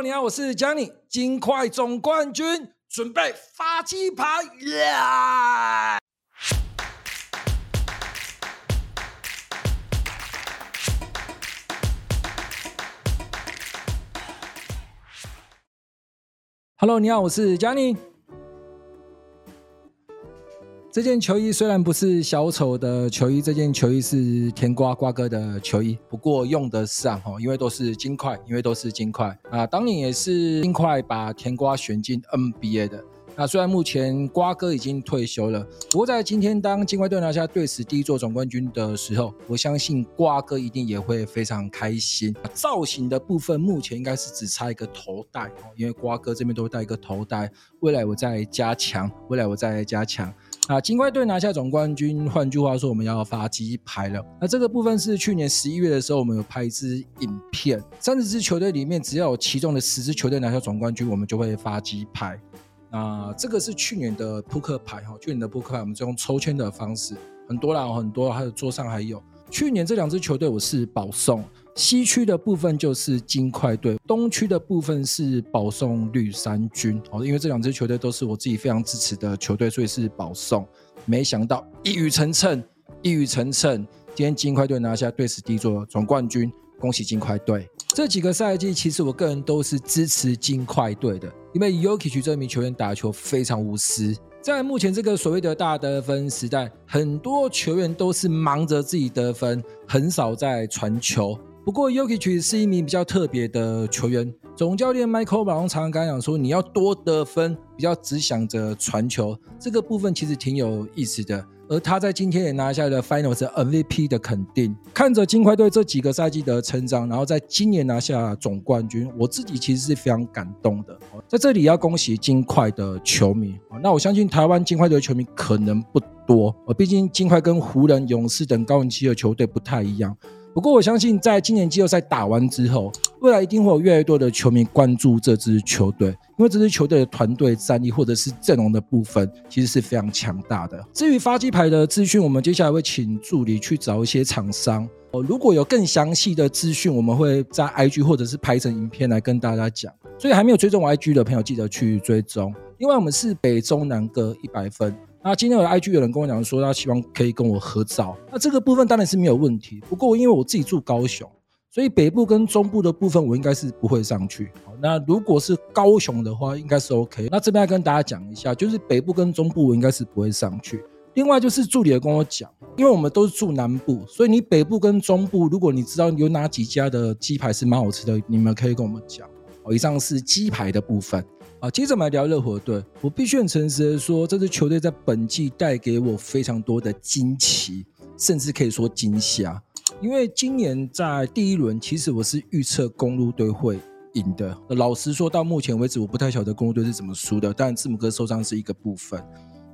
你好，我是 Johnny 金块总冠军，准备发鸡排耶。Hello，你好，我是 Johnny。这件球衣虽然不是小丑的球衣，这件球衣是甜瓜瓜哥的球衣，不过用得上哦，因为都是金块，因为都是金块啊。当年也是金块把甜瓜选进 NBA 的。那虽然目前瓜哥已经退休了，不过在今天当金块队拿下队史第一座总冠军的时候，我相信瓜哥一定也会非常开心。造型的部分目前应该是只差一个头带哦，因为瓜哥这边都会带一个头带，未来我再加强，未来我再加强。啊，金块队拿下总冠军，换句话说，我们要发鸡排了。那这个部分是去年十一月的时候，我们有拍一支影片，三十支球队里面，只要有其中的十支球队拿下总冠军，我们就会发鸡排。那这个是去年的扑克牌哈，去年的扑克牌我们就用抽签的方式，很多啦，很多，还有桌上还有。去年这两支球队我是保送，西区的部分就是金块队，东区的部分是保送绿衫军。哦，因为这两支球队都是我自己非常支持的球队，所以是保送。没想到一语成谶，一语成谶，今天金块队拿下队史第一座总冠军，恭喜金块队！这几个赛季其实我个人都是支持金块队的，因为 Jokic 这名球员打球非常无私。在目前这个所谓的大得分时代，很多球员都是忙着自己得分，很少在传球。不过，Jokic 是一名比较特别的球员。总教练 Michael Malone 常常跟他讲说：“你要多得分，不要只想着传球。”这个部分其实挺有意思的。而他在今天也拿下了 Finals MVP 的肯定。看着金块队这几个赛季的成长，然后在今年拿下总冠军，我自己其实是非常感动的。在这里要恭喜金块的球迷。那我相信台湾金块队的球迷可能不多，毕竟金块跟湖人、勇士等高人气的球队不太一样。不过我相信，在今年季后赛打完之后，未来一定会有越来越多的球迷关注这支球队，因为这支球队的团队战力或者是阵容的部分，其实是非常强大的。至于发鸡排的资讯，我们接下来会请助理去找一些厂商哦。如果有更详细的资讯，我们会在 IG 或者是拍成影片来跟大家讲。所以还没有追踪我 IG 的朋友，记得去追踪。另外，我们是北中南各一百分。那今天有 IG 有人跟我讲说，他希望可以跟我合照。那这个部分当然是没有问题。不过因为我自己住高雄，所以北部跟中部的部分我应该是不会上去。好，那如果是高雄的话，应该是 OK。那这边要跟大家讲一下，就是北部跟中部我应该是不会上去。另外就是助理也跟我讲，因为我们都是住南部，所以你北部跟中部，如果你知道有哪几家的鸡排是蛮好吃的，你们可以跟我们讲。好，以上是鸡排的部分。啊，接着我们来聊热火队。我必须很诚实的说，这支球队在本季带给我非常多的惊奇，甚至可以说惊吓。因为今年在第一轮，其实我是预测公鹿队会赢的。老实说，到目前为止，我不太晓得公鹿队是怎么输的。但，字母哥受伤是一个部分。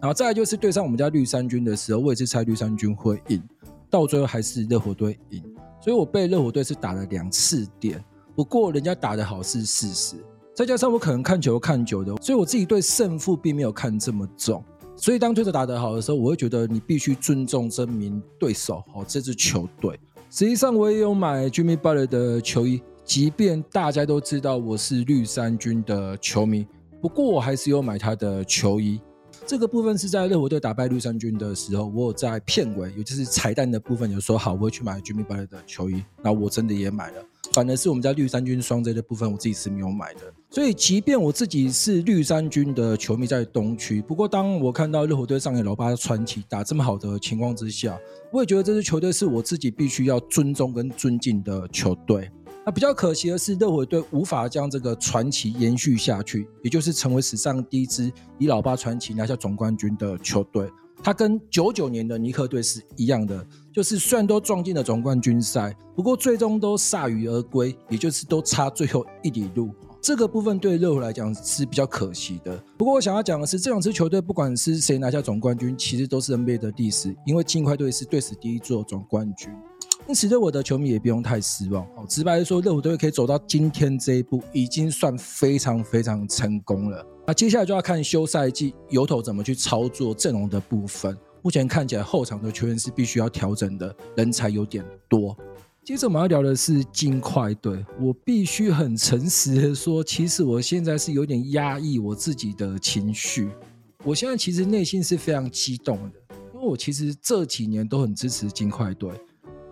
然后再来就是对上我们家绿衫军的时候，我也是猜绿衫军会赢，到最后还是热火队赢。所以我被热火队是打了两次点。不过人家打得好是事实。再加上我可能看球看久的，所以我自己对胜负并没有看这么重。所以当对手打得好的时候，我会觉得你必须尊重这名对手，哦，这支球队。实际上我也有买 Jimmy Butler 的球衣，即便大家都知道我是绿衫军的球迷，不过我还是有买他的球衣。这个部分是在热火队打败绿衫军的时候，我有在片尾，也就是彩蛋的部分有说好，我会去买 Jimmy Butler 的球衣。那我真的也买了。反而是我们家绿衫军双 J 的部分，我自己是没有买的。所以，即便我自己是绿衫军的球迷，在东区，不过当我看到热火队上演老八传奇打这么好的情况之下，我也觉得这支球队是我自己必须要尊重跟尊敬的球队。那比较可惜的是，热火队无法将这个传奇延续下去，也就是成为史上第一支以老八传奇拿下总冠军的球队。他跟九九年的尼克队是一样的，就是虽然都撞进了总冠军赛，不过最终都铩羽而归，也就是都差最后一里路。这个部分对热火来讲是比较可惜的。不过我想要讲的是，这两支球队不管是谁拿下总冠军，其实都是 NBA 的历史，因为金块队是队史第一座总冠军。因此，热火的球迷也不用太失望。哦，直白的说，热火队可以走到今天这一步，已经算非常非常成功了。那接下来就要看休赛季由头怎么去操作阵容的部分。目前看起来后场的球员是必须要调整的，人才有点多。接着我们要聊的是金块队。我必须很诚实的说，其实我现在是有点压抑我自己的情绪。我现在其实内心是非常激动的，因为我其实这几年都很支持金块队。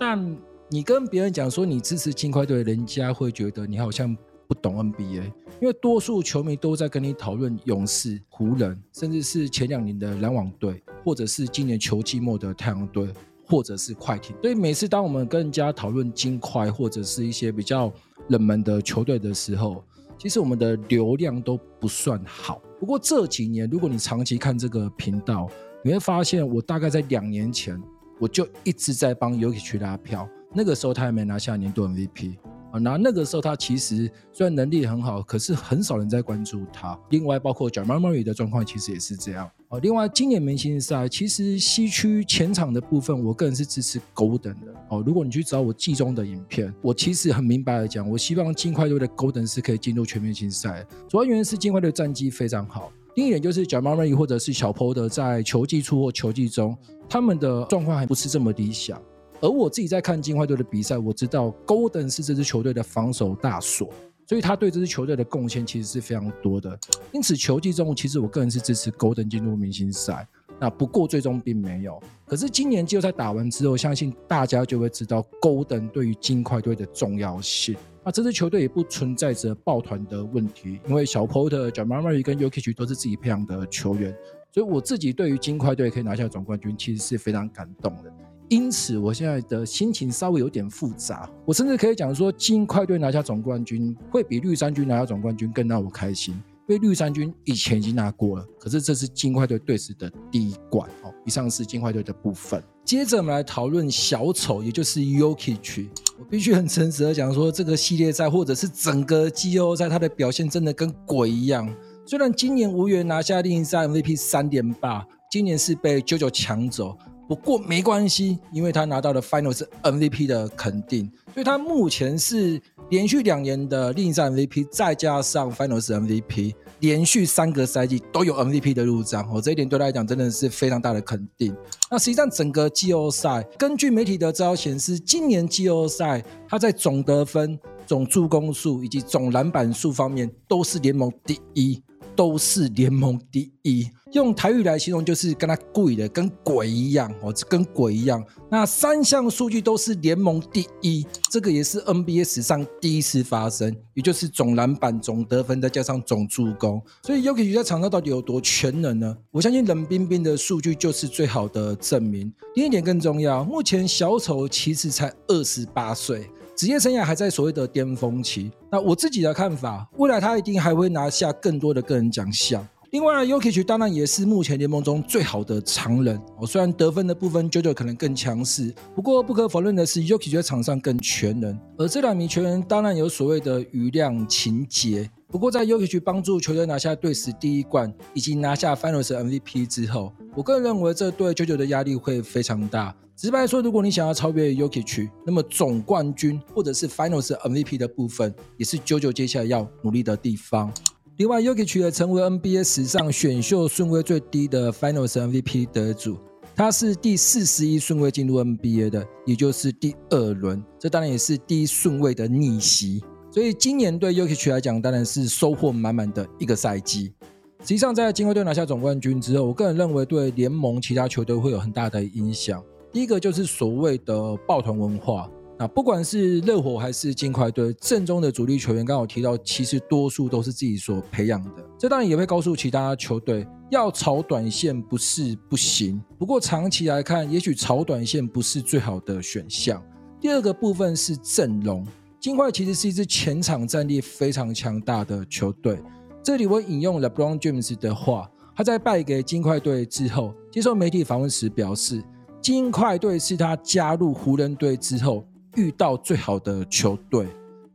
但你跟别人讲说你支持金块队，人家会觉得你好像不懂 NBA，因为多数球迷都在跟你讨论勇士、湖人，甚至是前两年的篮网队，或者是今年球季末的太阳队。或者是快艇，所以每次当我们跟人家讨论金块或者是一些比较冷门的球队的时候，其实我们的流量都不算好。不过这几年，如果你长期看这个频道，你会发现我大概在两年前我就一直在帮 y o k i 去拉票，那个时候他还没拿下年度 MVP。啊，那那个时候他其实虽然能力很好，可是很少人在关注他。另外，包括 Jamal Murray 的状况其实也是这样。哦，另外今年明星赛其实西区前场的部分，我个人是支持 Golden 的。哦，如果你去找我季中的影片，我其实很明白的讲，我希望尽快队的 Golden 是可以进入全明星赛。主要原因是尽快队战绩非常好，另一点就是 j a m a r r y 或者是小波德在球季初或球季中，他们的状况还不是这么理想。而我自己在看金块队的比赛，我知道 Golden 是这支球队的防守大锁，所以他对这支球队的贡献其实是非常多的。因此球季中，其实我个人是支持 Golden 进入明星赛。那不过最终并没有。可是今年季后赛打完之后，相信大家就会知道 Golden 对于金块队的重要性。那这支球队也不存在着抱团的问题，因为小 Porter、Jamal Murray 跟 Jokic 都是自己培养的球员，所以我自己对于金块队可以拿下总冠军，其实是非常感动的。因此，我现在的心情稍微有点复杂。我甚至可以讲说，金块队拿下总冠军会比绿衫军拿下总冠军更让我开心，因为绿衫军以前已经拿过了，可是这是金块队队史的第一冠。哦，以上是金块队的部分。接着我们来讨论小丑，也就是 Jokic。我必须很诚实的讲说，这个系列赛或者是整个季后赛，他的表现真的跟鬼一样。虽然今年无缘拿下另一赛 MVP 三连霸，今年是被 JoJo 抢走。不过没关系，因为他拿到了 Finals MVP 的肯定，所以他目前是连续两年的例行赛 MVP，再加上 Finals MVP，连续三个赛季都有 MVP 的入账。哦，这一点对他来讲真的是非常大的肯定。那实际上整个季后赛，根据媒体的资料显示，今年季后赛他在总得分、总助攻数以及总篮板数方面都是联盟第一。都是联盟第一，用台语来形容就是跟他贵的，跟鬼一样哦，跟鬼一样。那三项数据都是联盟第一，这个也是 NBA 史上第一次发生，也就是总篮板、总得分再加上总助攻。所以 y o k i 在场上到底有多全能呢？我相信冷冰冰的数据就是最好的证明。另一点更重要，目前小丑其实才二十八岁。职业生涯还在所谓的巅峰期，那我自己的看法，未来他一定还会拿下更多的个人奖项。另外，Jokic 当然也是目前联盟中最好的常人。哦，虽然得分的部分 JoJo 可能更强势，不过不可否认的是，Jokic 在场上更全能。而这两名全员当然有所谓的余量情节。不过，在 Jokic 帮助球队拿下队史第一冠，以及拿下 Finals MVP 之后，我个人认为这对九九的压力会非常大。直白说，如果你想要超越 Jokic，那么总冠军或者是 Finals MVP 的部分，也是九九接下来要努力的地方。另外，Jokic 也成为 NBA 史上选秀顺位最低的 Finals MVP 得主，他是第四十一顺位进入 NBA 的，也就是第二轮。这当然也是第一顺位的逆袭。所以今年对 UKE 来讲，当然是收获满满的一个赛季。实际上，在金块队拿下总冠军之后，我个人认为对联盟其他球队会有很大的影响。第一个就是所谓的抱团文化，那不管是热火还是金块队，阵中的主力球员，刚好提到，其实多数都是自己所培养的。这当然也会告诉其他球队，要炒短线不是不行，不过长期来看，也许炒短线不是最好的选项。第二个部分是阵容，金块其实是一支前场战力非常强大的球队。这里我引用 LeBron James 的话，他在败给金块队之后，接受媒体访问时表示。金块队是他加入湖人队之后遇到最好的球队。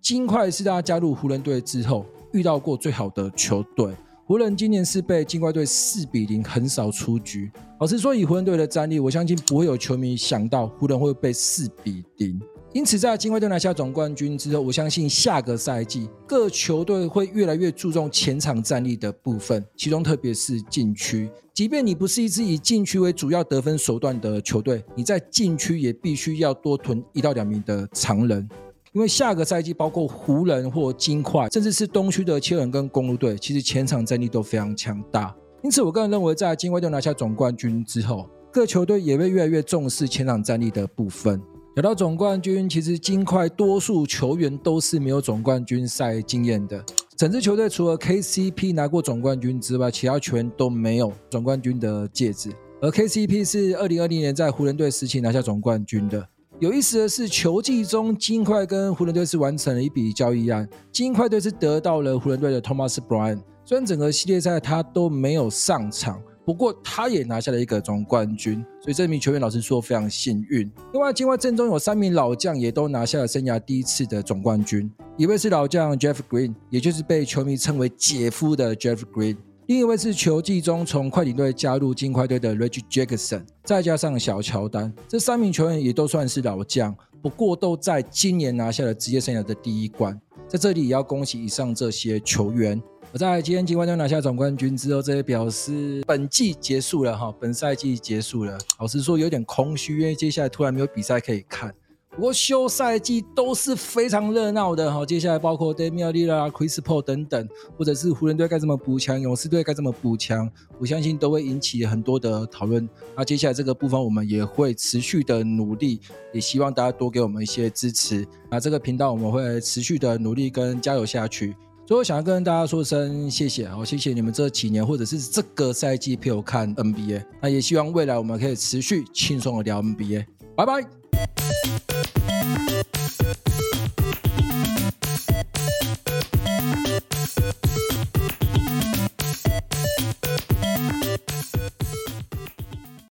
金块是他加入湖人队之后遇到过最好的球队。湖人今年是被金块队四比零横扫出局。老实说，以湖人队的战力，我相信不会有球迷想到湖人会被四比零。因此，在金块队拿下总冠军之后，我相信下个赛季各球队会越来越注重前场战力的部分，其中特别是禁区。即便你不是一支以禁区为主要得分手段的球队，你在禁区也必须要多囤一到两名的长人，因为下个赛季包括湖人或金块，甚至是东区的切尔跟公路队，其实前场战力都非常强大。因此，我个人认为，在金块队拿下总冠军之后，各球队也会越来越重视前场战力的部分。聊到总冠军，其实金块多数球员都是没有总冠军赛经验的。整支球队除了 KCP 拿过总冠军之外，其他球员都没有总冠军的戒指。而 KCP 是二零二零年在湖人队时期拿下总冠军的。有意思的是，球季中金块跟湖人队是完成了一笔交易案，金块队是得到了湖人队的 Thomas Bryant。虽然整个系列赛他都没有上场。不过他也拿下了一个总冠军，所以这名球员老实说非常幸运。另外，金块阵中有三名老将也都拿下了生涯第一次的总冠军，一位是老将 Jeff Green，也就是被球迷称为姐夫的 Jeff Green；另一位是球季中从快艇队加入金块队的 Reggie Jackson，再加上小乔丹，这三名球员也都算是老将，不过都在今年拿下了职业生涯的第一冠。在这里也要恭喜以上这些球员。我在今天金块队拿下总冠军之后，这也表示本季结束了哈，本赛季结束了。老实说有点空虚，因为接下来突然没有比赛可以看。不过休赛季都是非常热闹的哈，接下来包括 Damian l i l l a r、Chris Paul 等等，或者是湖人队该怎么补强，勇士队该怎么补强，我相信都会引起很多的讨论。那接下来这个部分我们也会持续的努力，也希望大家多给我们一些支持。那这个频道我们会持续的努力跟加油下去。所以我想要跟大家说声谢谢，好，谢谢你们这几年或者是这个赛季陪我看 NBA，那也希望未来我们可以持续轻松的聊 NBA，拜拜。